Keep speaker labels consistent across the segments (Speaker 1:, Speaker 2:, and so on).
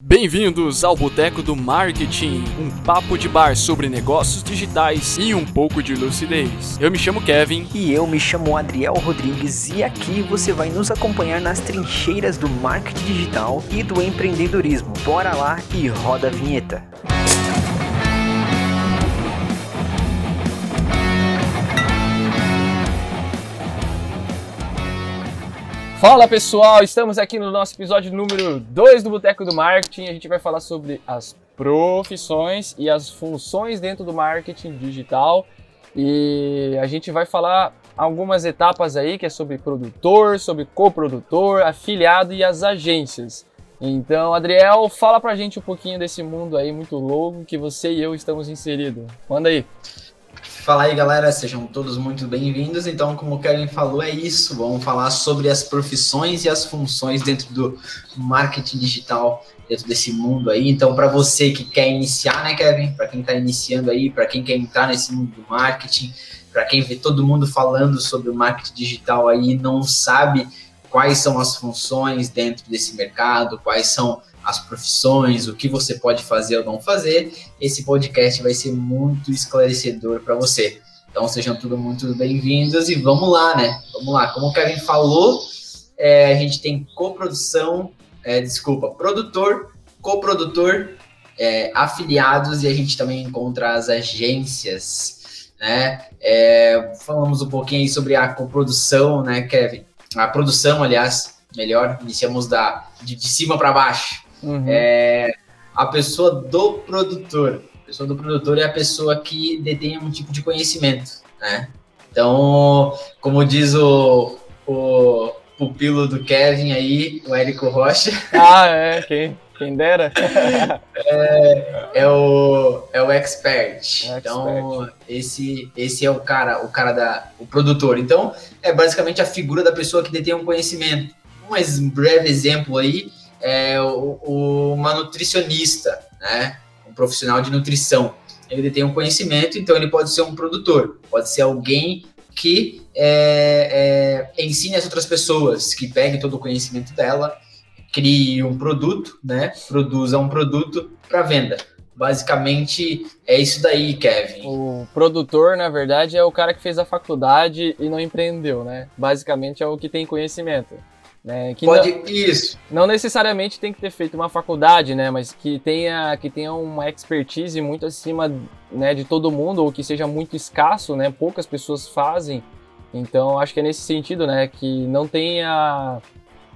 Speaker 1: Bem-vindos ao Boteco do Marketing, um papo de bar sobre negócios digitais e um pouco de lucidez. Eu me chamo Kevin.
Speaker 2: E eu me chamo Adriel Rodrigues e aqui você vai nos acompanhar nas trincheiras do marketing digital e do empreendedorismo. Bora lá e roda a vinheta.
Speaker 3: Fala pessoal, estamos aqui no nosso episódio número 2 do Boteco do Marketing. A gente vai falar sobre as profissões e as funções dentro do marketing digital. E a gente vai falar algumas etapas aí, que é sobre produtor, sobre coprodutor, afiliado e as agências. Então, Adriel, fala pra gente um pouquinho desse mundo aí muito louco que você e eu estamos inseridos. Manda aí.
Speaker 4: Fala aí, galera, sejam todos muito bem-vindos. Então, como o Kevin falou, é isso. Vamos falar sobre as profissões e as funções dentro do marketing digital, dentro desse mundo aí. Então, para você que quer iniciar, né, Kevin? Para quem está iniciando aí, para quem quer entrar nesse mundo do marketing, para quem vê todo mundo falando sobre o marketing digital aí e não sabe quais são as funções dentro desse mercado, quais são as profissões, o que você pode fazer ou não fazer, esse podcast vai ser muito esclarecedor para você. Então sejam todos muito bem-vindos e vamos lá, né? Vamos lá. Como o Kevin falou, é, a gente tem coprodução, é, desculpa, produtor, coprodutor, é, afiliados e a gente também encontra as agências, né? É, falamos um pouquinho sobre a coprodução, né, Kevin? A produção, aliás, melhor, iniciamos da, de, de cima para baixo. Uhum. É, a pessoa do produtor. A pessoa do produtor é a pessoa que detém um tipo de conhecimento, né? Então, como diz o, o pupilo do Kevin aí, o Érico Rocha.
Speaker 3: Ah, é, quem, quem dera.
Speaker 4: é, é, o, é o expert. É então, esse, esse é o cara, o cara da. o produtor. Então, é basicamente a figura da pessoa que detém um conhecimento. Um breve exemplo aí é o, o, uma nutricionista, né? Um profissional de nutrição. Ele tem um conhecimento, então ele pode ser um produtor, pode ser alguém que é, é, ensine as outras pessoas, que pegue todo o conhecimento dela, crie um produto, né? Produza um produto para venda. Basicamente é isso daí, Kevin.
Speaker 3: O produtor, na verdade, é o cara que fez a faculdade e não empreendeu, né? Basicamente é o que tem conhecimento. Né, que
Speaker 4: Pode,
Speaker 3: não,
Speaker 4: isso.
Speaker 3: Não necessariamente tem que ter feito uma faculdade, né? Mas que tenha, que tenha uma expertise muito acima né, de todo mundo, ou que seja muito escasso, né? Poucas pessoas fazem. Então, acho que é nesse sentido, né? Que não tenha...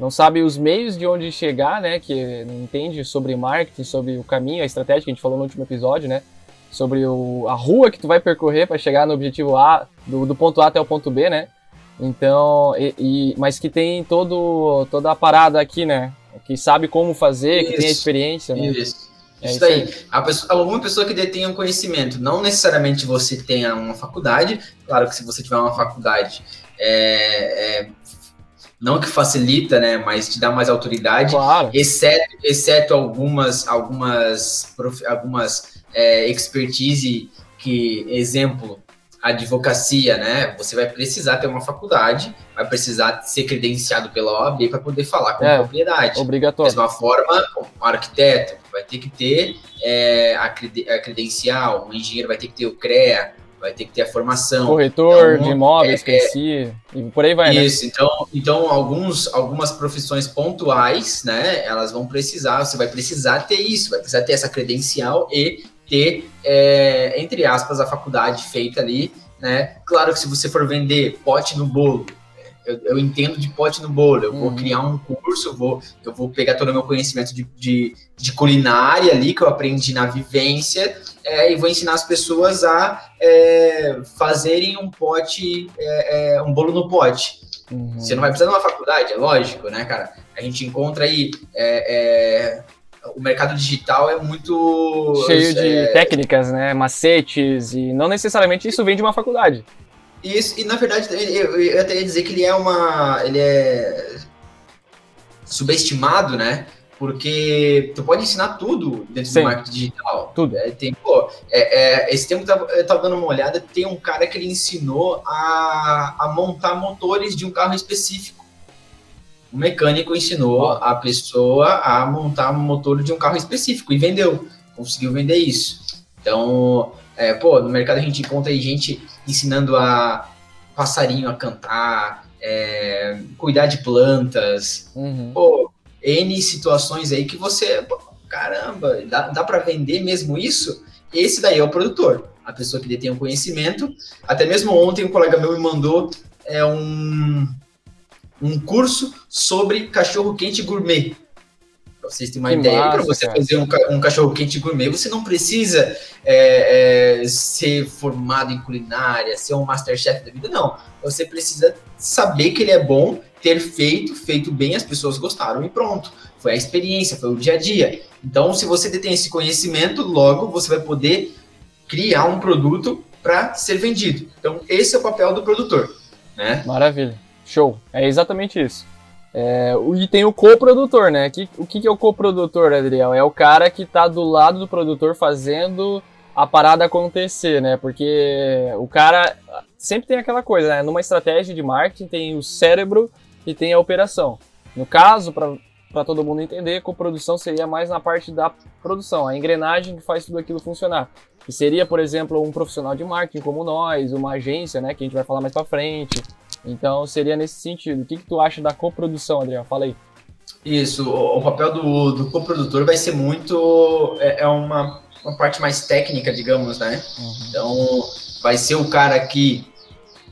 Speaker 3: Não sabe os meios de onde chegar, né? Que não entende sobre marketing, sobre o caminho, a estratégia que a gente falou no último episódio, né? Sobre o, a rua que tu vai percorrer para chegar no objetivo A, do, do ponto A até o ponto B, né? Então, e, e, mas que tem todo, toda a parada aqui, né? Que sabe como fazer, isso, que tem a experiência, né?
Speaker 4: Isso. É isso daí. A pessoa, alguma pessoa que detenha um conhecimento, não necessariamente você tenha uma faculdade, claro que se você tiver uma faculdade, é, é, não que facilita, né, mas te dá mais autoridade,
Speaker 3: claro.
Speaker 4: exceto, exceto algumas, algumas, algumas é, expertise que, exemplo, advocacia, né? Você vai precisar ter uma faculdade, vai precisar ser credenciado pela OAB para poder falar com é, propriedade.
Speaker 3: Obrigatório.
Speaker 4: Da mesma forma, um arquiteto vai ter que ter é, a, credencial, um engenheiro vai ter que ter o CREA, vai ter que ter a formação.
Speaker 3: Corretor então, de imóveis, é, si, e por aí vai,
Speaker 4: né? Isso, né? então, então alguns, algumas profissões pontuais, né, elas vão precisar, você vai precisar ter isso, vai precisar ter essa credencial e ter, é, entre aspas, a faculdade feita ali, né? Claro que se você for vender pote no bolo, eu, eu entendo de pote no bolo, eu uhum. vou criar um curso, eu vou, eu vou pegar todo o meu conhecimento de, de, de culinária ali, que eu aprendi na vivência, é, e vou ensinar as pessoas a é, fazerem um pote, é, é um bolo no pote. Uhum. Você não vai precisar de uma faculdade, é lógico, né, cara? A gente encontra aí é, é, o mercado digital é muito.
Speaker 3: Cheio de é... técnicas, né? Macetes, e não necessariamente isso vem de uma faculdade.
Speaker 4: Isso, e na verdade, eu, eu até ia dizer que ele é uma. Ele é subestimado, né? Porque tu pode ensinar tudo dentro Sim, do marketing digital.
Speaker 3: Tudo.
Speaker 4: É, tem, pô, é, é, esse tempo eu eu tava dando uma olhada, tem um cara que ele ensinou a, a montar motores de um carro específico. O mecânico ensinou a pessoa a montar um motor de um carro específico e vendeu, conseguiu vender isso. Então, é, pô, no mercado a gente encontra aí gente ensinando a passarinho a cantar, é, cuidar de plantas, uhum. pô, N situações aí que você, pô, caramba, dá, dá para vender mesmo isso? Esse daí é o produtor, a pessoa que detém o conhecimento. Até mesmo ontem um colega meu me mandou é, um, um curso sobre cachorro quente gourmet. Pra vocês terem uma que ideia, para você cara. fazer um, um, cachorro quente gourmet, você não precisa é, é, ser formado em culinária, ser um masterchef da vida, não. Você precisa saber que ele é bom, ter feito, feito bem, as pessoas gostaram e pronto. Foi a experiência, foi o dia a dia. Então, se você detém esse conhecimento, logo você vai poder criar um produto para ser vendido. Então, esse é o papel do produtor. Né?
Speaker 3: Maravilha. Show. É exatamente isso. É, e tem o coprodutor, né? Que, o que, que é o coprodutor, Adriel? É o cara que está do lado do produtor fazendo a parada acontecer, né? Porque o cara sempre tem aquela coisa, né? Numa estratégia de marketing tem o cérebro e tem a operação. No caso, para todo mundo entender, coprodução seria mais na parte da produção, a engrenagem que faz tudo aquilo funcionar. Que seria, por exemplo, um profissional de marketing como nós, uma agência, né? Que a gente vai falar mais para frente. Então seria nesse sentido. O que, que tu acha da coprodução, Adriano? Fala aí.
Speaker 4: Isso, o papel do, do coprodutor vai ser muito. É, é uma, uma parte mais técnica, digamos, né? Uhum. Então, vai ser o cara que.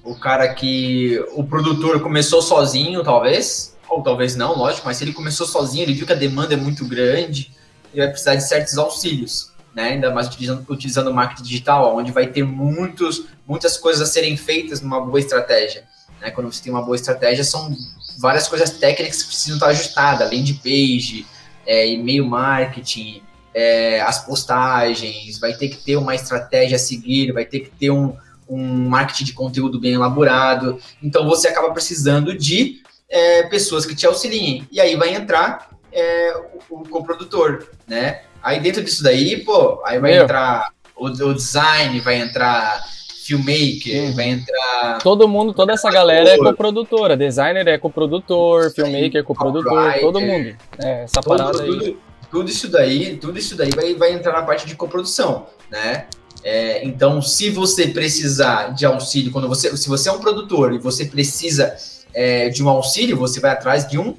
Speaker 4: O cara que. O produtor começou sozinho, talvez. Ou talvez não, lógico, mas se ele começou sozinho, ele viu que a demanda é muito grande, ele vai precisar de certos auxílios. Né, ainda mais utilizando, utilizando o marketing digital, onde vai ter muitos, muitas coisas a serem feitas numa boa estratégia. Né? Quando você tem uma boa estratégia, são várias coisas técnicas que precisam estar ajustadas, além de page, é, e-mail marketing, é, as postagens, vai ter que ter uma estratégia a seguir, vai ter que ter um, um marketing de conteúdo bem elaborado. Então você acaba precisando de é, pessoas que te auxiliem. E aí vai entrar é, o, o coprodutor, né? Aí dentro disso daí, pô, aí vai Meu. entrar o, o design, vai entrar filmmaker, uhum. vai entrar.
Speaker 3: Todo mundo, toda essa galera é coprodutora. Designer é coprodutor, filmmaker é coprodutor, todo mundo. É, essa todo, parada
Speaker 4: tudo,
Speaker 3: aí.
Speaker 4: Tudo isso daí, tudo isso daí vai, vai entrar na parte de coprodução, né? É, então, se você precisar de auxílio, quando você, se você é um produtor e você precisa é, de um auxílio, você vai atrás de um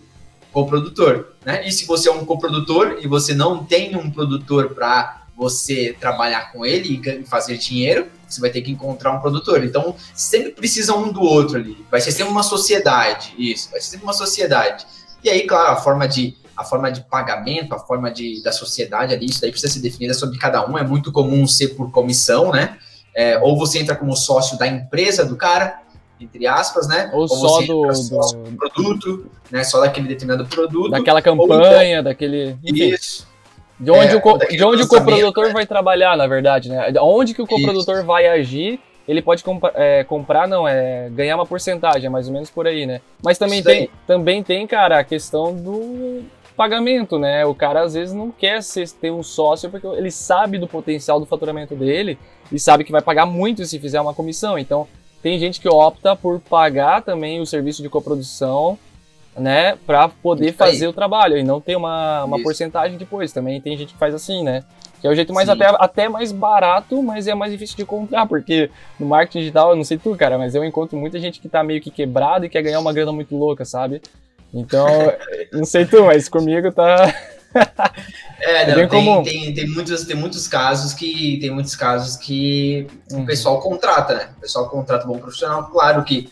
Speaker 4: coprodutor, né? E se você é um coprodutor e você não tem um produtor para você trabalhar com ele e fazer dinheiro, você vai ter que encontrar um produtor. Então, sempre precisa um do outro ali. Vai ser sempre uma sociedade, isso, vai ser sempre uma sociedade. E aí, claro, a forma de a forma de pagamento, a forma de, da sociedade ali, isso daí precisa ser definida sobre cada um. É muito comum ser por comissão, né? É, ou você entra como sócio da empresa do cara, entre aspas, né?
Speaker 3: Ou, ou só do, sócio
Speaker 4: do... produto, né? Só daquele determinado produto.
Speaker 3: Daquela campanha, então, daquele.
Speaker 4: Isso.
Speaker 3: De onde, é, o, co de onde o coprodutor né? vai trabalhar, na verdade, né? Onde que o coprodutor Isso. vai agir, ele pode é, comprar, não, é ganhar uma porcentagem, é mais ou menos por aí, né? Mas também tem, também tem, cara, a questão do pagamento, né? O cara às vezes não quer ser, ter um sócio porque ele sabe do potencial do faturamento dele e sabe que vai pagar muito se fizer uma comissão. Então, tem gente que opta por pagar também o serviço de coprodução né, para poder Isso fazer aí. o trabalho e não ter uma, uma porcentagem depois. Também tem gente que faz assim, né? Que é o jeito mais até, até mais barato, mas é mais difícil de encontrar, porque no marketing digital, eu não sei tu, cara, mas eu encontro muita gente que tá meio que quebrado e quer ganhar uma grana muito louca, sabe? Então, não sei tu, mas comigo tá.
Speaker 4: é, não, é tem, tem, tem, muitos, tem muitos casos que tem muitos casos que uhum. o pessoal contrata, né? O pessoal contrata um bom profissional, claro que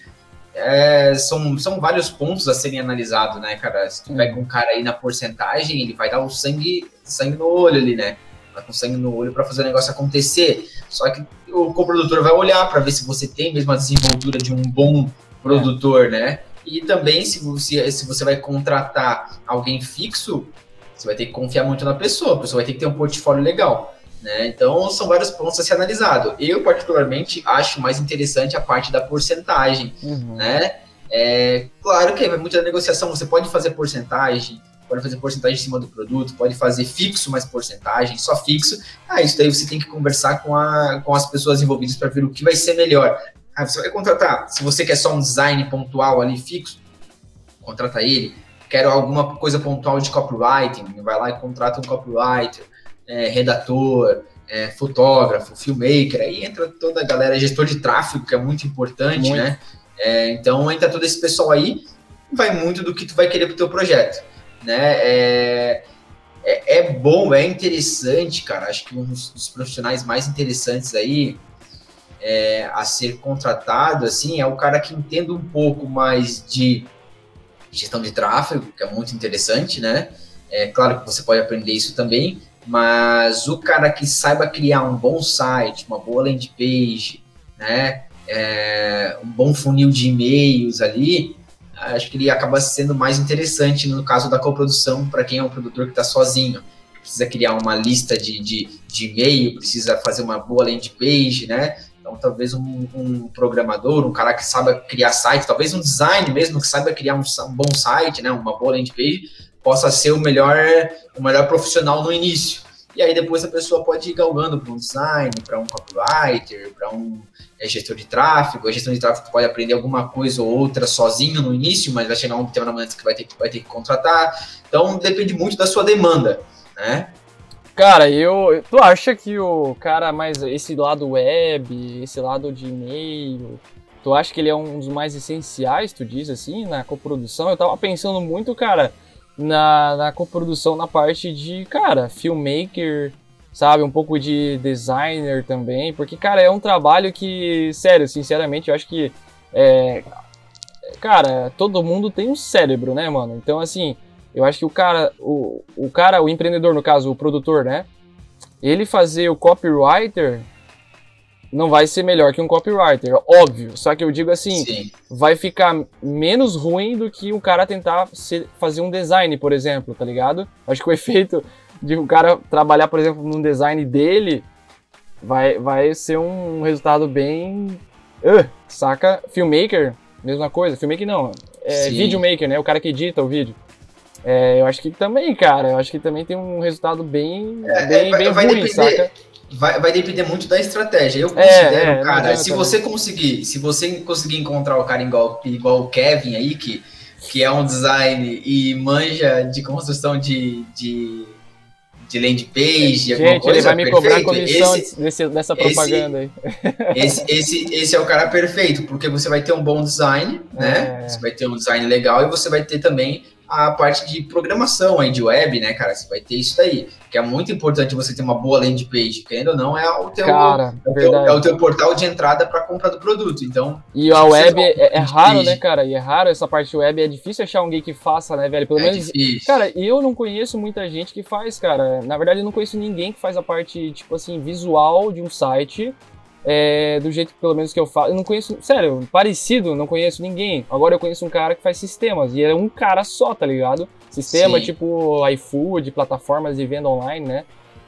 Speaker 4: é, são, são vários pontos a serem analisados, né, cara? Se tu pega um cara aí na porcentagem, ele vai dar o sangue, sangue no olho ali, né? Vai com sangue no olho para fazer o negócio acontecer. Só que o coprodutor vai olhar para ver se você tem mesmo a desenvoltura de um bom produtor, é. né? E também, se você, se você vai contratar alguém fixo, você vai ter que confiar muito na pessoa, a pessoa vai ter que ter um portfólio legal. Né? Então, são vários pontos a ser analisado. Eu, particularmente, acho mais interessante a parte da porcentagem. Uhum. Né? É, claro que é muita negociação, você pode fazer porcentagem, pode fazer porcentagem em cima do produto, pode fazer fixo mais porcentagem, só fixo. Ah, isso daí você tem que conversar com, a, com as pessoas envolvidas para ver o que vai ser melhor. Ah, você vai contratar, se você quer só um design pontual ali fixo, contrata ele. quero alguma coisa pontual de copywriting, vai lá e contrata um copywriter, é, redator, é, fotógrafo, filmmaker, aí entra toda a galera, gestor de tráfego, que é muito importante, muito. né? É, então entra todo esse pessoal aí, vai muito do que tu vai querer pro teu projeto, né? É, é, é bom, é interessante, cara. Acho que um dos profissionais mais interessantes aí é, a ser contratado, assim, é o cara que entenda um pouco mais de gestão de tráfego, que é muito interessante, né? É claro que você pode aprender isso também, mas o cara que saiba criar um bom site, uma boa landing page, né? É, um bom funil de e-mails ali, acho que ele acaba sendo mais interessante no caso da coprodução para quem é um produtor que está sozinho. Precisa criar uma lista de, de, de e-mail, precisa fazer uma boa landing page, né? Então, talvez um, um, programador, um cara que saiba criar site, talvez um design mesmo que saiba criar um, um, bom site, né, uma boa landing page, possa ser o melhor, o melhor profissional no início. E aí depois a pessoa pode ir galgando para um design, para um copywriter, para um é, gestor de tráfego. A gestão de tráfego pode aprender alguma coisa ou outra sozinho no início, mas vai chegar um momento que vai ter que, vai ter que contratar. Então depende muito da sua demanda, né?
Speaker 3: Cara, eu. Tu acha que o cara mais. Esse lado web, esse lado de e-mail. Tu acha que ele é um dos mais essenciais, tu diz assim, na coprodução? Eu tava pensando muito, cara, na, na coprodução na parte de, cara, filmmaker, sabe? Um pouco de designer também. Porque, cara, é um trabalho que, sério, sinceramente, eu acho que. É, cara, todo mundo tem um cérebro, né, mano? Então, assim eu acho que o cara, o, o cara, o empreendedor, no caso, o produtor, né? Ele fazer o copywriter não vai ser melhor que um copywriter, óbvio. Só que eu digo assim, Sim. vai ficar menos ruim do que o cara tentar ser, fazer um design, por exemplo, tá ligado? Acho que o efeito de um cara trabalhar, por exemplo, num design dele vai, vai ser um resultado bem. Uh, saca? Filmmaker, mesma coisa. Filmmaker não, é videomaker, né? O cara que edita o vídeo. É, eu acho que também, cara, eu acho que também tem um resultado bem, é, bem, bem ruim, depender, saca?
Speaker 4: Vai, vai depender muito da estratégia. Eu é, considero, é, cara, se você conseguir, se você conseguir encontrar o cara igual, igual o Kevin aí, que, que é um design e manja de construção de, de, de landing page,
Speaker 3: Gente, coisa, ele vai me perfeito. cobrar comissão esse, desse, dessa propaganda
Speaker 4: esse, aí. Esse, esse, esse é o cara perfeito, porque você vai ter um bom design, né? É. Você vai ter um design legal e você vai ter também a parte de programação aí de web, né, cara? Você vai ter isso daí, que é muito importante você ter uma boa landing page, querendo ou não, é o teu,
Speaker 3: cara,
Speaker 4: é o teu, é o teu portal de entrada para compra do produto. Então,
Speaker 3: e a web é, é raro, né, cara? E é raro essa parte web, é difícil achar alguém que faça, né, velho? Pelo é menos, difícil. cara, eu não conheço muita gente que faz, cara. Na verdade, eu não conheço ninguém que faz a parte tipo assim visual de um site é, do jeito que pelo menos que eu faço. Eu não conheço, sério, parecido, não conheço ninguém. Agora eu conheço um cara que faz sistemas e é um cara só, tá ligado? Sistema Sim. tipo iFood, plataformas de venda online, né?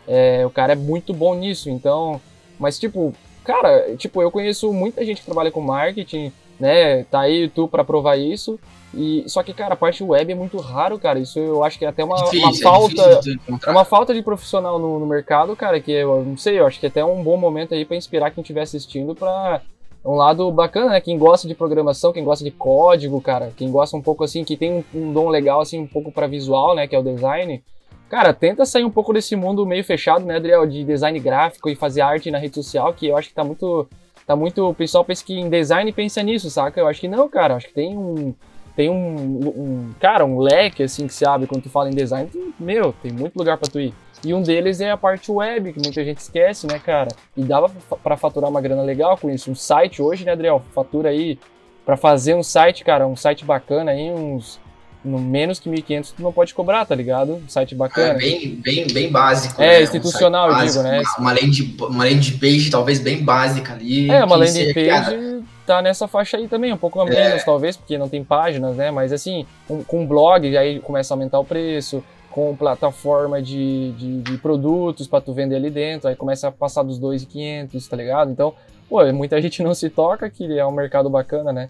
Speaker 3: É, o cara é muito bom nisso, então. Mas tipo, cara, tipo, eu conheço muita gente que trabalha com marketing, né? Tá aí tu para provar isso. E, só que, cara, a parte web é muito raro, cara. Isso eu acho que é até uma, difícil, uma é falta. É, uma falta de profissional no, no, mercado, cara, que eu não sei, eu acho que é até um bom momento aí para inspirar quem estiver assistindo para um lado bacana, né? Quem gosta de programação, quem gosta de código, cara, quem gosta um pouco assim, que tem um, um dom legal, assim, um pouco para visual, né? Que é o design. Cara, tenta sair um pouco desse mundo meio fechado, né, Adriel, de design gráfico e fazer arte na rede social, que eu acho que tá muito. Tá muito. O pessoal pensa que em design pensa nisso, saca? Eu acho que não, cara. Acho que tem um tem um, um, cara, um leque assim que se abre quando tu fala em design, tu, meu, tem muito lugar para tu ir. E um deles é a parte web, que muita gente esquece, né, cara? E dava para faturar uma grana legal com isso. Um site hoje, né, Adriel? Fatura aí para fazer um site, cara, um site bacana aí, uns no menos que 1.500 tu não pode cobrar, tá ligado? Um site bacana.
Speaker 4: É bem, bem, bem básico.
Speaker 3: É, né? institucional, um eu digo, né?
Speaker 4: Uma, uma, landing, uma landing page talvez bem básica ali.
Speaker 3: É, uma landing page tá nessa faixa aí também, um pouco a menos, é. talvez, porque não tem páginas, né? Mas assim, um, com blog, aí começa a aumentar o preço, com plataforma de, de, de produtos para tu vender ali dentro, aí começa a passar dos 2.500, tá ligado? Então, pô, muita gente não se toca que é um mercado bacana, né?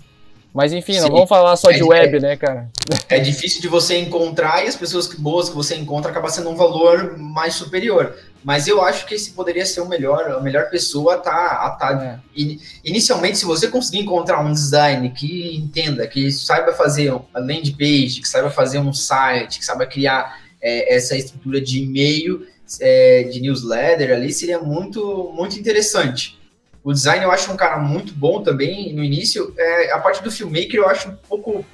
Speaker 3: Mas enfim, Sim. não vamos falar só é de web, né, cara?
Speaker 4: É difícil de você encontrar e as pessoas boas que você encontra acaba sendo um valor mais superior. mas eu acho que esse poderia ser o melhor, a melhor pessoa a tá, a tá
Speaker 3: É.
Speaker 4: in- inicialmente, se você conseguir encontrar um design que entenda, que saiba fazer uma landing page, que saiba fazer um site, que saiba criar é, essa estrutura de e-mail, é, de newsletter ali, seria muito, muito interessante. O design eu acho um cara muito bom também no início. É, a parte do filmmaker eu acho um pouco.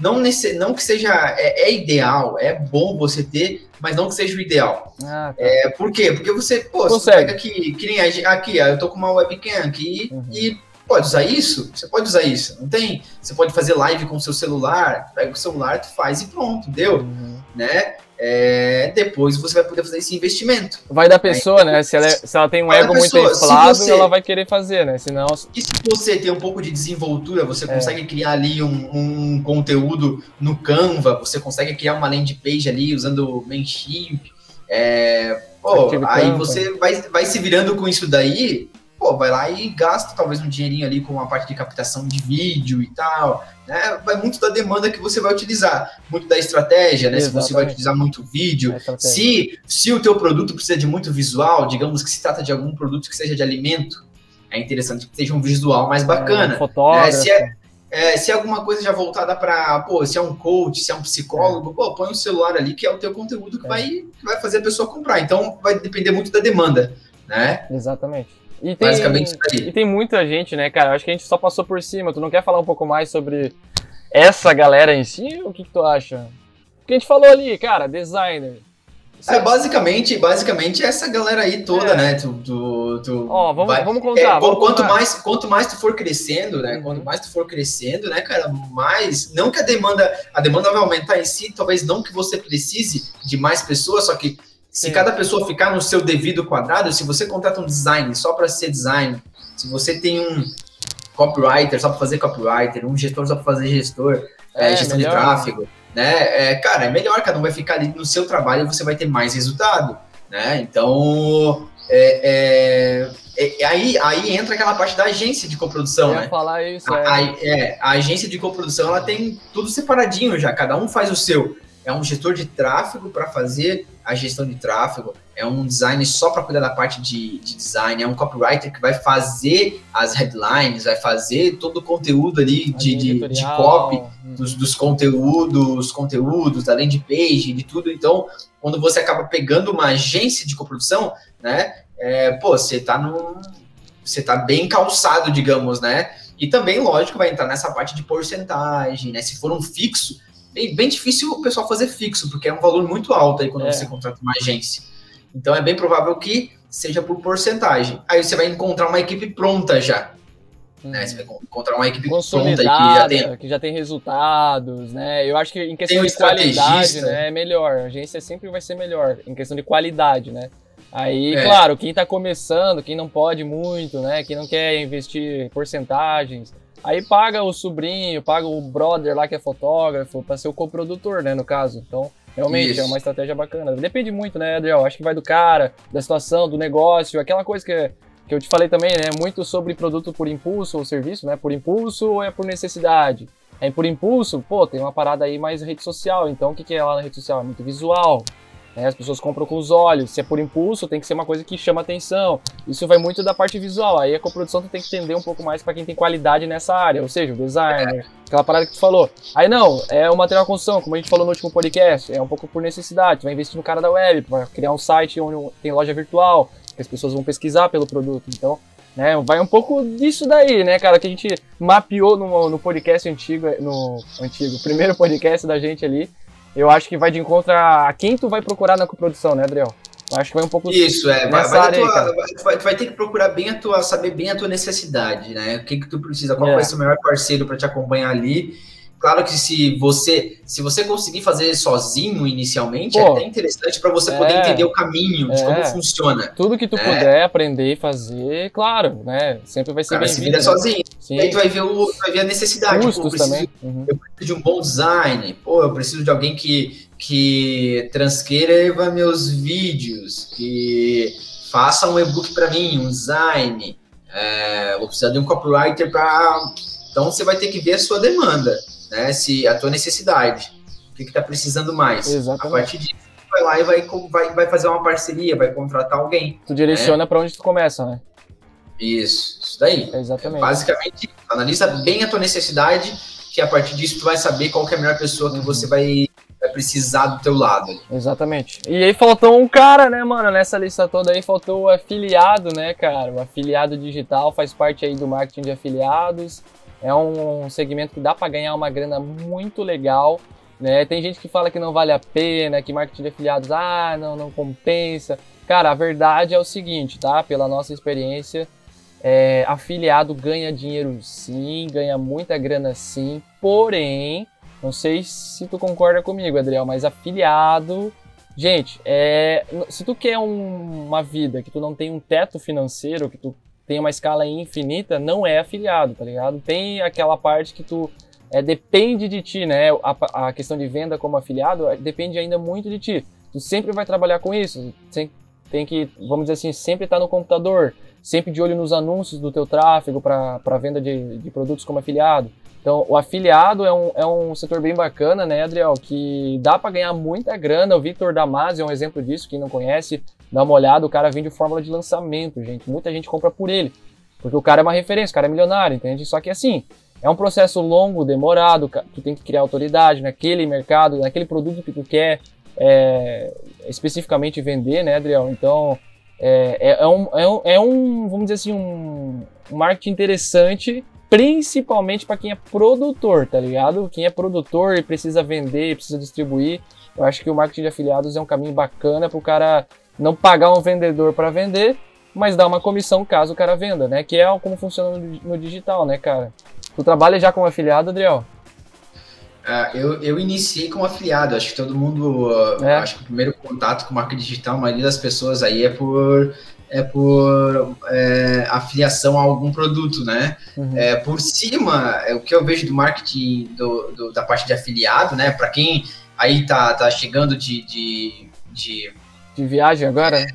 Speaker 4: Não, nesse, não que seja. É, é ideal, é bom você ter, mas não que seja o ideal.
Speaker 3: Ah, tá.
Speaker 4: É, por quê? Porque você, pô, você pega aqui, que nem aqui, eu tô com uma webcam aqui
Speaker 3: Uhum.
Speaker 4: e pode usar isso? Você pode usar isso, não tem? Você pode fazer live com o seu celular, pega o celular, tu faz e pronto, deu,
Speaker 3: Uhum.
Speaker 4: né? É, depois você vai poder fazer esse investimento.
Speaker 3: Vai da pessoa, né? Se ela, se ela tem um ego muito
Speaker 4: pessoa. Se
Speaker 3: inflado,
Speaker 4: você-
Speaker 3: ela vai querer fazer, né? Senão.
Speaker 4: E se você tem um pouco de desenvoltura, você
Speaker 3: É.
Speaker 4: consegue criar ali um, um conteúdo no Canva, você consegue criar uma landing page ali usando o Mailchimp. É, pô, aí
Speaker 3: Campaign.
Speaker 4: você vai, vai se virando com isso daí, pô, vai lá e gasta talvez um dinheirinho ali com a parte de captação de vídeo e tal. Né? Vai muito da demanda que você vai utilizar, muito da estratégia, né? Se você vai
Speaker 3: Exatamente.
Speaker 4: utilizar muito vídeo,
Speaker 3: É
Speaker 4: se, se o teu produto precisa de muito visual, digamos que se trata de algum produto que seja de alimento, é interessante que seja um visual mais
Speaker 3: É,
Speaker 4: bacana.
Speaker 3: fotógrafo.
Speaker 4: É, se é- É, se é alguma coisa já voltada para, pô, se é um coach, se é um psicólogo, pô, põe um celular ali que é o teu conteúdo que,
Speaker 3: É.
Speaker 4: vai, que vai fazer a pessoa comprar. Então vai depender muito da demanda, né?
Speaker 3: Exatamente. E tem,
Speaker 4: Basicamente isso aí.
Speaker 3: e tem muita gente, né, cara? Acho que a gente só passou por cima. Tu não quer falar um pouco mais sobre essa galera em si? O que, que tu acha? Porque a gente falou ali, cara, designer.
Speaker 4: É, basicamente, basicamente essa galera aí toda,
Speaker 3: É.
Speaker 4: né? Tu, tu, tu
Speaker 3: Ó, vamos,
Speaker 4: vai-
Speaker 3: vamos
Speaker 4: É,
Speaker 3: contar.
Speaker 4: qu-
Speaker 3: vamos
Speaker 4: quanto,
Speaker 3: contar.
Speaker 4: mais, quanto mais tu for crescendo, né?
Speaker 3: Uhum.
Speaker 4: Quanto mais tu for crescendo, né, cara, mais. Não que a demanda, a demanda vai aumentar em si, talvez não que você precise de mais pessoas, só que se
Speaker 3: Sim.
Speaker 4: cada pessoa ficar no seu devido quadrado, se você contrata um design só para ser design, se você tem um copywriter só para fazer copywriter, um gestor só para fazer gestor, é,
Speaker 3: É,
Speaker 4: gestão
Speaker 3: melhor,
Speaker 4: de tráfego, né? É, cara, é melhor, cada um vai ficar ali no seu trabalho e você vai ter mais resultado, né? Então, é, é, é- aí, aí entra aquela parte da agência de coprodução, né?
Speaker 3: falar isso,
Speaker 4: A,
Speaker 3: é.
Speaker 4: a- é, a agência de coprodução ela tem tudo separadinho já, cada um faz o seu. É um gestor de tráfego para fazer a gestão de tráfego, é um design só para cuidar da parte de, de design, é um copywriter que vai fazer as headlines, vai fazer todo o conteúdo ali de, de, de copy,
Speaker 3: hum.
Speaker 4: dos, dos conteúdos, conteúdos, da landing page, de tudo. Então, quando você acaba pegando uma agência de coprodução, né? É, pô, você tá num. Você tá bem calçado, digamos, né? E também, lógico, vai entrar nessa parte de porcentagem, né? Se for um fixo, bem, bem difícil o pessoal fazer fixo, porque é um valor muito alto aí quando
Speaker 3: É.
Speaker 4: você contrata uma agência. Então é bem provável que seja por porcentagem. Aí você vai encontrar uma equipe pronta já. Né? Você vai encontrar uma equipe pronta que já tem
Speaker 3: que já tem resultados, né? Eu acho que em questão
Speaker 4: um
Speaker 3: de qualidade, né, é melhor. A agência sempre vai ser melhor em questão de qualidade, né? Aí,
Speaker 4: É.
Speaker 3: claro, quem tá começando, quem não pode muito, né, quem não quer investir porcentagens, aí paga o sobrinho, paga o brother lá que é fotógrafo para ser o coprodutor, né, no caso. Então, realmente
Speaker 4: Isso.
Speaker 3: é uma estratégia bacana. Depende muito, né, Adriel? Acho que vai do cara, da situação, do negócio, aquela coisa que que eu te falei também, né? Muito sobre produto por impulso ou serviço, né? Por impulso ou é por necessidade? É por impulso, pô, tem uma parada aí mais rede social. Então, o que, que é lá na rede social? É muito visual. Né? As pessoas compram com os olhos. Se é por impulso, tem que ser uma coisa que chama atenção. Isso vai muito da parte visual. Aí a coprodução tu tem que entender um pouco mais para quem tem qualidade nessa área, ou seja, o designer, aquela parada que tu falou. Aí não, é o material de construção, como a gente falou no último podcast, é um pouco por necessidade. Tu vai investir no cara da web, para criar um site onde tem loja virtual, que as pessoas vão pesquisar pelo produto. Então, né, vai um pouco disso daí, né, cara, que a gente mapeou no, no podcast antigo, no antigo, primeiro podcast da gente ali. Eu acho que vai de encontro a quem tu vai procurar na coprodução, né, Adriel? Eu acho que vai um pouco
Speaker 4: Isso, é. Vai, vai,
Speaker 3: aí,
Speaker 4: tua- vai- tu vai- tu vai ter que procurar bem a tua, saber bem a tua necessidade, né? O que que tu precisa, qual
Speaker 3: É.
Speaker 4: vai ser o melhor parceiro para te acompanhar ali. Claro que se você se você conseguir fazer sozinho inicialmente, é
Speaker 3: Pô,
Speaker 4: até interessante para você poder
Speaker 3: é.
Speaker 4: entender o caminho de
Speaker 3: É.
Speaker 4: como funciona.
Speaker 3: Tudo que tu
Speaker 4: É.
Speaker 3: puder aprender e fazer, claro, né? Sempre vai ser
Speaker 4: Cara, se
Speaker 3: bem-vindo.
Speaker 4: vira
Speaker 3: né?
Speaker 4: sozinho.
Speaker 3: Sim,
Speaker 4: E aí tu vai ver, o, vai ver a necessidade. Pô, eu
Speaker 3: custos
Speaker 4: preciso,
Speaker 3: também. Uhum.
Speaker 4: eu preciso de um bom design. Pô, eu preciso de alguém que, que transcreva meus vídeos, que faça um e-book para mim, um design. É, vou precisar de um copywriter para. Então você vai ter que ver a sua demanda, né? Se a tua necessidade, o que está precisando mais. A
Speaker 3: Exatamente.
Speaker 4: partir disso, vai lá e vai, vai, vai fazer uma parceria, vai contratar alguém.
Speaker 3: Tu direciona é. para onde tu começa, né?
Speaker 4: Isso, isso daí.
Speaker 3: É exatamente.
Speaker 4: Basicamente, analisa bem a tua necessidade, que a partir disso tu vai saber qual é a melhor pessoa que uhum. você vai, vai precisar do teu lado.
Speaker 3: Exatamente. E aí faltou um cara, né, mano, nessa lista toda aí faltou o afiliado, né, cara? O afiliado digital faz parte aí do marketing de afiliados. É um segmento que dá para ganhar uma grana muito legal. Né? Tem gente que fala que não vale a pena, que marketing de afiliados, ah, não, não compensa. Cara, a verdade é o seguinte, tá? Pela nossa experiência, é, afiliado ganha dinheiro sim, ganha muita grana sim, porém, não sei se tu concorda comigo, Adriel, mas afiliado, gente, é, se tu quer um, uma vida que tu não tem um teto financeiro, que tu tem uma escala infinita, não é afiliado, tá ligado? Tem aquela parte que tu é, depende de ti, né? A, a, questão de venda como afiliado é, depende ainda muito de ti. Tu sempre vai trabalhar com isso, tem, tem que, vamos dizer assim, sempre estar tá no computador, sempre de olho nos anúncios do teu tráfego para venda de, de produtos como afiliado. Então, o afiliado é um, é um setor bem bacana, né, Adriel? Que dá para ganhar muita grana. O Victor Damasio é um exemplo disso. Quem não conhece, dá uma olhada. O cara vende fórmula de lançamento, gente. Muita gente compra por ele. Porque o cara é uma referência, o cara é milionário, entende? Só que assim, é um processo longo, demorado. Tu tem que criar autoridade naquele mercado, naquele produto que tu quer é, especificamente vender, né, Adriel? Então, é, é, é, um, é, um, é um, vamos dizer assim, um, um marketing interessante principalmente para quem é produtor, tá ligado? Quem é produtor e precisa vender, precisa distribuir. Eu acho que o marketing de afiliados é um caminho bacana para o cara não pagar um vendedor para vender, mas dar uma comissão caso o cara venda, né? Que é como funciona no digital, né, cara? Tu trabalha já como afiliado, Adriel?
Speaker 4: Uh, eu, eu iniciei como afiliado, acho que todo mundo, é. acho que o primeiro contato com marca digital, a maioria das pessoas aí é por é por é, afiliação a algum produto, né? Uhum. É, por cima, é, o que eu vejo do marketing do, do da parte de afiliado, né? Para quem aí tá, tá chegando de, de, de,
Speaker 3: de viagem agora, é,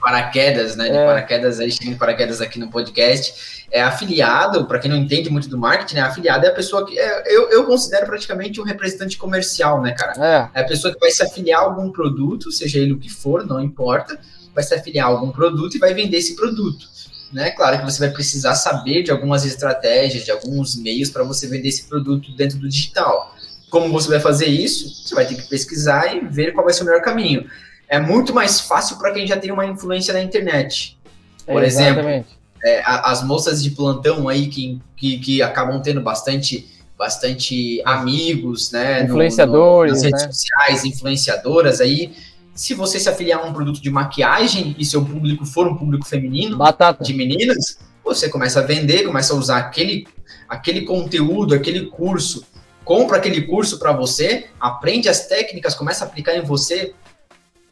Speaker 4: paraquedas, né? De é. paraquedas aí, chegando paraquedas aqui no podcast. É afiliado, para quem não entende muito do marketing, né? Afiliado é a pessoa que. É, eu, eu considero praticamente um representante comercial, né, cara? É. é a pessoa que vai se afiliar a algum produto, seja ele o que for, não importa vai se afiliar a algum produto e vai vender esse produto. Né? Claro que você vai precisar saber de algumas estratégias, de alguns meios para você vender esse produto dentro do digital. Como você vai fazer isso? Você vai ter que pesquisar e ver qual vai ser o melhor caminho. É muito mais fácil para quem já tem uma influência na internet. Por é, exemplo, é, as moças de plantão aí que, que, que acabam tendo bastante bastante amigos, né?
Speaker 3: Influenciadores, no, no, nas
Speaker 4: redes
Speaker 3: né?
Speaker 4: sociais, influenciadoras aí se você se afiliar a um produto de maquiagem e seu público for um público feminino,
Speaker 3: Batata.
Speaker 4: de meninas, você começa a vender, começa a usar aquele, aquele conteúdo, aquele curso, compra aquele curso para você, aprende as técnicas, começa a aplicar em você,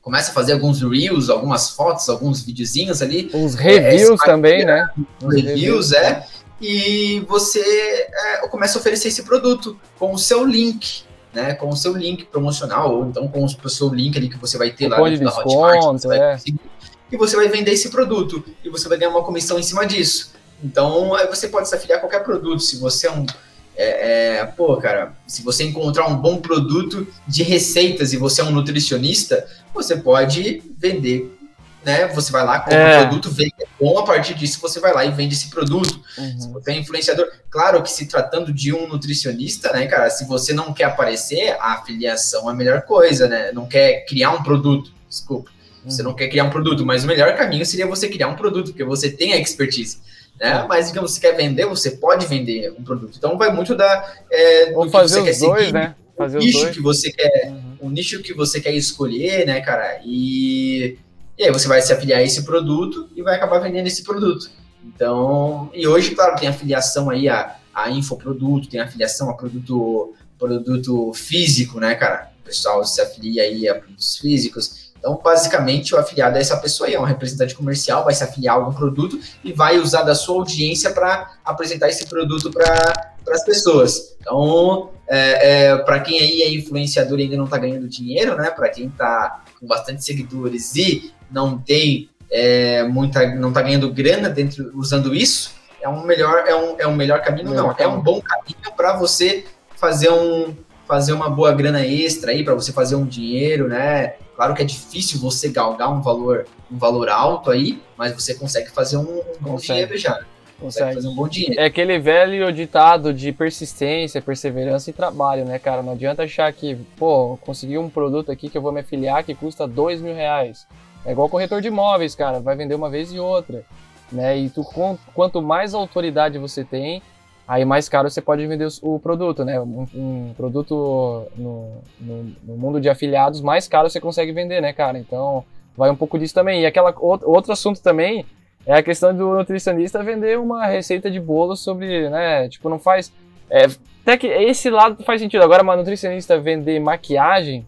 Speaker 4: começa a fazer alguns reels, algumas fotos, alguns videozinhos ali.
Speaker 3: Uns reviews é, também, né?
Speaker 4: Reviews, reviews, é. E você é, começa a oferecer esse produto com o seu link né, com o seu link promocional, ou então com o seu link ali que você vai ter lá
Speaker 3: dentro de da Hotmart, é.
Speaker 4: e você vai vender esse produto, e você vai ganhar uma comissão em cima disso. Então, você pode se afiliar a qualquer produto, se você é um... É, é, pô, cara, se você encontrar um bom produto de receitas e você é um nutricionista, você pode vender né? Você vai lá, compra é. o produto, vende é bom, a partir disso você vai lá e vende esse produto. Uhum. Se você é influenciador, claro que se tratando de um nutricionista, né, cara, se você não quer aparecer, a afiliação é a melhor coisa, né? Não quer criar um produto, desculpa. Uhum. Você não quer criar um produto, mas o melhor caminho seria você criar um produto, porque você tem a expertise. Né? Mas, digamos, se quer vender, você pode vender um produto. Então, vai muito da. É,
Speaker 3: do fazer que você os quer dois, seguir, né?
Speaker 4: Fazer o nicho que você quer, uhum. o nicho que você quer escolher, né, cara? E e aí você vai se afiliar a esse produto e vai acabar vendendo esse produto. Então, e hoje, claro, tem afiliação aí a, a infoproduto, tem afiliação a produto, produto físico, né, cara? O pessoal se afilia aí a produtos físicos. Então, basicamente, o afiliado é essa pessoa aí, é um representante comercial, vai se afiliar a algum produto e vai usar da sua audiência para apresentar esse produto para as pessoas. Então, é, é, para quem aí é influenciador e ainda não está ganhando dinheiro, né? Para quem está com bastante seguidores e não tem é, muita, não está ganhando grana dentro usando isso, é um melhor, é um, é um melhor caminho, melhor não, caminho. é um bom caminho para você fazer um, fazer uma boa grana extra aí para você fazer um dinheiro, né? Claro que é difícil você galgar um valor, um valor alto aí, mas você consegue fazer um, um bom dinheiro já. Consegue fazer um bom dinheiro.
Speaker 3: É aquele velho ditado de persistência, perseverança e trabalho, né, cara? Não adianta achar que, pô, consegui um produto aqui que eu vou me afiliar que custa dois mil reais. É igual corretor de imóveis, cara, vai vender uma vez e outra, né? E tu, quan- quanto mais autoridade você tem, aí mais caro você pode vender o produto, né? Um, um produto no, no, no mundo de afiliados, mais caro você consegue vender, né, cara? Então, vai um pouco disso também. E aquela outro, outro assunto também é a questão do nutricionista vender uma receita de bolo sobre, né? Tipo, não faz. É, até que esse lado faz sentido. Agora, uma nutricionista vender maquiagem,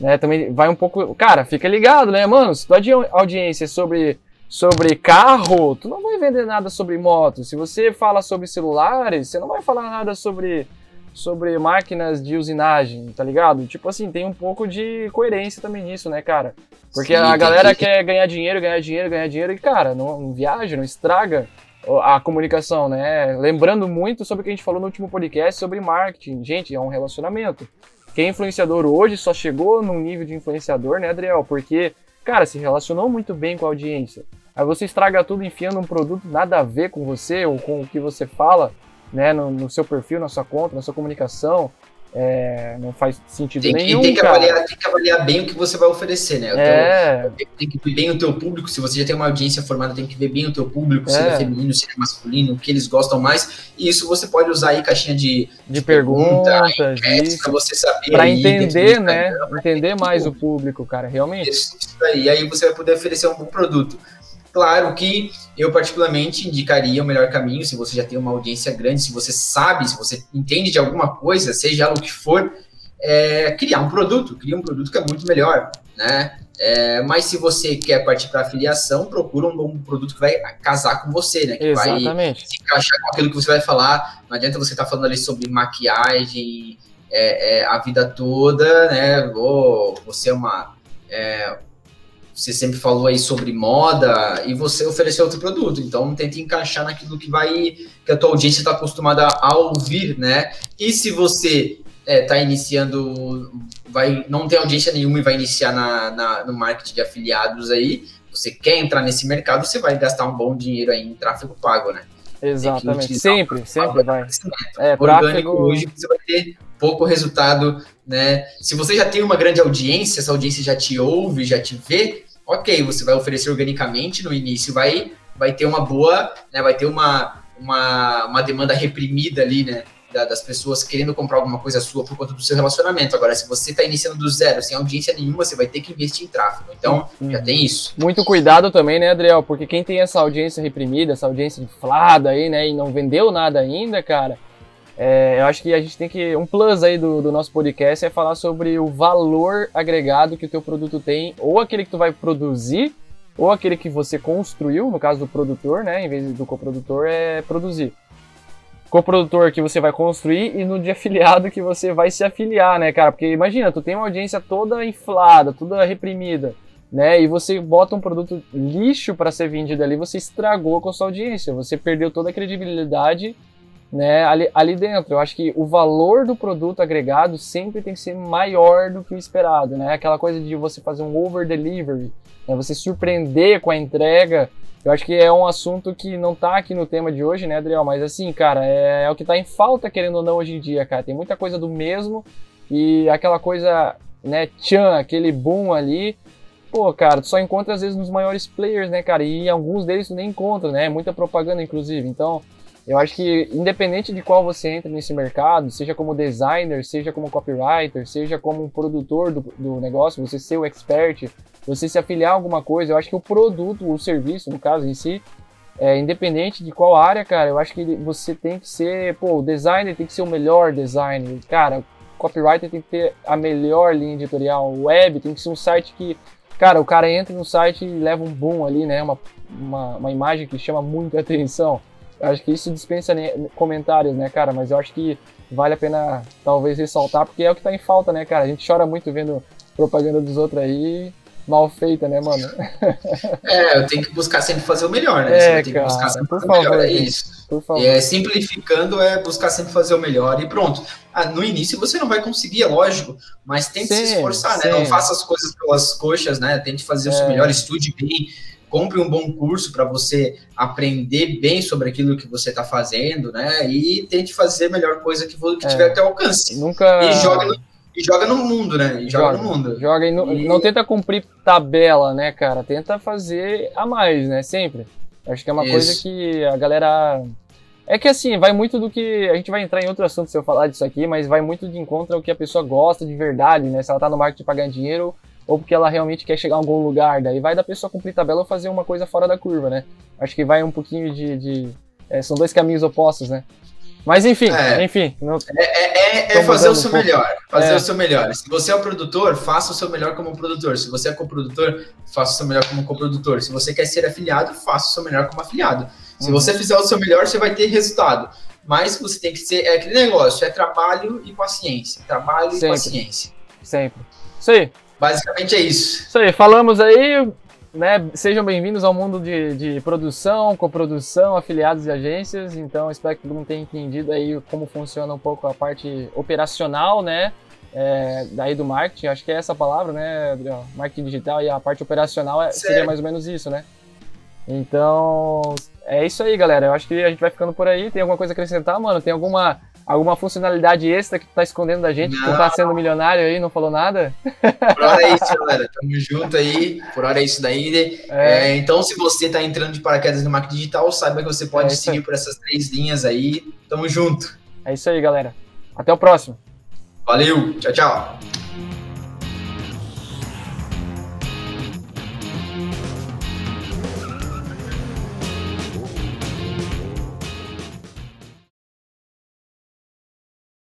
Speaker 3: né? Também vai um pouco. Cara, fica ligado, né, mano? Se tua audi- audiência é sobre, sobre carro, tu não vai vender nada sobre moto. Se você fala sobre celulares, você não vai falar nada sobre. Sobre máquinas de usinagem, tá ligado? Tipo assim, tem um pouco de coerência também nisso, né, cara? Porque
Speaker 4: Sim,
Speaker 3: a galera
Speaker 4: que-
Speaker 3: quer ganhar dinheiro, ganhar dinheiro, ganhar dinheiro e, cara, não, não viaja, não estraga a comunicação, né? Lembrando muito sobre o que a gente falou no último podcast sobre marketing. Gente, é um relacionamento. Quem é influenciador hoje só chegou num nível de influenciador, né, Adriel? Porque, cara, se relacionou muito bem com a audiência. Aí você estraga tudo enfiando um produto nada a ver com você ou com o que você fala, né, no, no seu perfil, na sua conta, na sua comunicação. É, não faz sentido
Speaker 4: Tem que,
Speaker 3: nenhum,
Speaker 4: tem, que avaliar, tem que avaliar bem o que você vai oferecer, né? O teu-
Speaker 3: É,
Speaker 4: tem que ver bem o teu público. Se você já tem uma audiência formada, tem que ver bem o teu público, se ele
Speaker 3: É.
Speaker 4: é feminino, se ele é masculino, o que eles gostam mais. E isso você pode usar aí caixinha de
Speaker 3: de
Speaker 4: pergunta,
Speaker 3: perguntas, isso.
Speaker 4: para você saber. Aí, do
Speaker 3: entender, né? Entender mais o público, cara, realmente.
Speaker 4: Isso, isso daí. E aí você vai poder oferecer um bom produto. Claro que eu particularmente indicaria o melhor caminho, se você já tem uma audiência grande, se você sabe, se você entende de alguma coisa, seja ela o que for, é criar um produto, cria um produto que é muito melhor, né? É, mas se você quer partir para afiliação, procura um bom produto que vai casar com você, né? Que vai
Speaker 3: Exatamente.
Speaker 4: se encaixar com aquilo que você vai falar. Não adianta você estar falando ali sobre maquiagem é, é, a vida toda, né? Ou você é uma. É, você sempre falou aí sobre moda e você ofereceu outro produto. Então tente encaixar naquilo que vai. que a tua audiência está acostumada a ouvir, né? E se você está iniciando. vai não tem audiência nenhuma e vai iniciar na, na- no marketing de afiliados aí. Você quer entrar nesse mercado, você vai gastar um bom dinheiro aí em tráfego pago, né?
Speaker 3: Exatamente. Sempre, sempre vai. É,
Speaker 4: orgânico
Speaker 3: tráfego.
Speaker 4: hoje você vai ter pouco resultado, né? Se você já tem uma grande audiência, essa audiência já te ouve, já te vê, ok, você vai oferecer organicamente no início, vai, vai ter uma boa, né? Vai ter uma, uma, uma demanda reprimida ali, né? da- das pessoas querendo comprar alguma coisa sua por conta do seu relacionamento. Agora, se você está iniciando do zero, sem audiência nenhuma, você vai ter que investir em tráfego. Então, já tem isso.
Speaker 3: Muito cuidado também, né, Adriel? Porque quem tem essa audiência reprimida, essa audiência inflada aí, né, e não vendeu nada ainda, cara, é, eu acho que a gente tem que. Um plus aí do, do nosso podcast é falar sobre o valor agregado que o teu produto tem, ou aquele que tu vai produzir, ou aquele que você construiu, no caso do produtor, né, em vez do coprodutor, é produzir. Coprodutor que você vai construir e no de afiliado que você vai se afiliar, né, cara? Porque imagina, tu tem uma audiência toda inflada, toda reprimida né? E você bota um produto lixo para ser vendido ali, você estragou com a sua audiência, você perdeu toda a credibilidade, né? Ali, ali dentro. Eu acho que o valor do produto agregado sempre tem que ser maior do que o esperado, né? Aquela coisa de você fazer um over delivery, né? Você surpreender com a entrega. Eu acho que é um assunto que não tá aqui no tema de hoje, né, Adriel? Mas assim, cara, é, é o que tá em falta, querendo ou não, hoje em dia, cara. Tem muita coisa do mesmo e aquela coisa, né, tchan, aquele boom ali, pô, cara, tu só encontra às vezes nos maiores players, né, cara? E alguns deles tu nem encontra, né? Muita propaganda, inclusive. Então, eu acho que independente de qual você entra nesse mercado, seja como designer, seja como copywriter, seja como um produtor do, do negócio, você ser o expert, você se afiliar a alguma coisa, eu acho que o produto, o serviço, no caso em si, é, independente de qual área, cara, eu acho que você tem que ser, pô, o designer tem que ser o melhor designer, cara, o copywriter tem que ter a melhor linha editorial, o web tem que ser um site que cara, o cara entra no site e leva um boom ali, né? Uma, uma, uma imagem que chama muita atenção. Acho que isso dispensa comentários, né, cara? Mas eu acho que vale a pena talvez ressaltar, porque é o que tá em falta, né, cara? A gente chora muito vendo propaganda dos outros aí mal feita, né, mano?
Speaker 4: É, eu tenho que buscar sempre fazer o melhor, né?
Speaker 3: É,
Speaker 4: Você tem que buscar sempre
Speaker 3: por
Speaker 4: fazer o melhor,
Speaker 3: favor,
Speaker 4: é isso.
Speaker 3: Por favor.
Speaker 4: É, simplificando é buscar sempre fazer o melhor e pronto. Ah, no início você não vai conseguir, é lógico, mas tente se
Speaker 3: Sim,
Speaker 4: esforçar,
Speaker 3: sim.
Speaker 4: né? Não faça as coisas pelas coxas, né? Tente fazer o seu
Speaker 3: É.
Speaker 4: melhor, estude bem, compre um bom curso para você aprender bem sobre aquilo que você está fazendo, né? E tente fazer a melhor coisa que, que
Speaker 3: É.
Speaker 4: tiver até alcance.
Speaker 3: Nunca.
Speaker 4: E joga, no, e joga no mundo, né? E joga, no mundo.
Speaker 3: Joga e não,
Speaker 4: E-
Speaker 3: não tenta cumprir tabela, né, cara? Tenta fazer a mais, né? Sempre. Acho que é uma
Speaker 4: Isso.
Speaker 3: coisa que a galera. É que assim, vai muito do que. A gente vai entrar em outro assunto se eu falar disso aqui, mas vai muito de encontro ao que a pessoa gosta de verdade, né? Se ela tá no marketing pra ganhar dinheiro ou porque ela realmente quer chegar a algum lugar. Daí vai da pessoa cumprir tabela ou fazer uma coisa fora da curva, né? Acho que vai um pouquinho de. de- é, são dois caminhos opostos, né? Mas enfim,
Speaker 4: É.
Speaker 3: enfim. não-
Speaker 4: É, é
Speaker 3: Tô
Speaker 4: fazer o seu
Speaker 3: um
Speaker 4: melhor. Fazer
Speaker 3: É.
Speaker 4: o seu melhor. Se você é o produtor, faça o seu melhor como produtor. Se você é coprodutor, faça o seu melhor como coprodutor. Se você quer ser afiliado, faça o seu melhor como afiliado. Se
Speaker 3: Uhum.
Speaker 4: você fizer o seu melhor, você vai ter resultado. Mas você tem que ser. É aquele negócio: é trabalho e paciência. Trabalho
Speaker 3: Sempre.
Speaker 4: e paciência.
Speaker 3: sempre. Isso aí.
Speaker 4: Basicamente é isso.
Speaker 3: Isso aí, falamos aí, né? Sejam bem-vindos ao mundo de, de produção, coprodução, afiliados e agências. Então, espero que todo mundo tenha entendido aí como funciona um pouco a parte operacional, né? É, daí do marketing, acho que é essa palavra, né, Adriano? Marketing digital e a parte operacional é- seria mais ou menos isso, né? Então, é isso aí, galera. Eu acho que a gente vai ficando por aí. Tem alguma coisa a acrescentar, mano? Tem alguma, alguma funcionalidade extra que tu tá escondendo da gente? Que tu
Speaker 4: Não.
Speaker 3: tá sendo milionário aí, não falou nada?
Speaker 4: Por hora é isso, galera. Tamo junto aí. Por hora é isso daí.
Speaker 3: É.
Speaker 4: É, então, se você tá entrando de paraquedas no marketing digital, saiba que você pode
Speaker 3: É isso aí.
Speaker 4: seguir por essas três linhas aí. Tamo junto.
Speaker 3: É isso aí, galera. Até o próximo.
Speaker 4: Valeu. Tchau, tchau.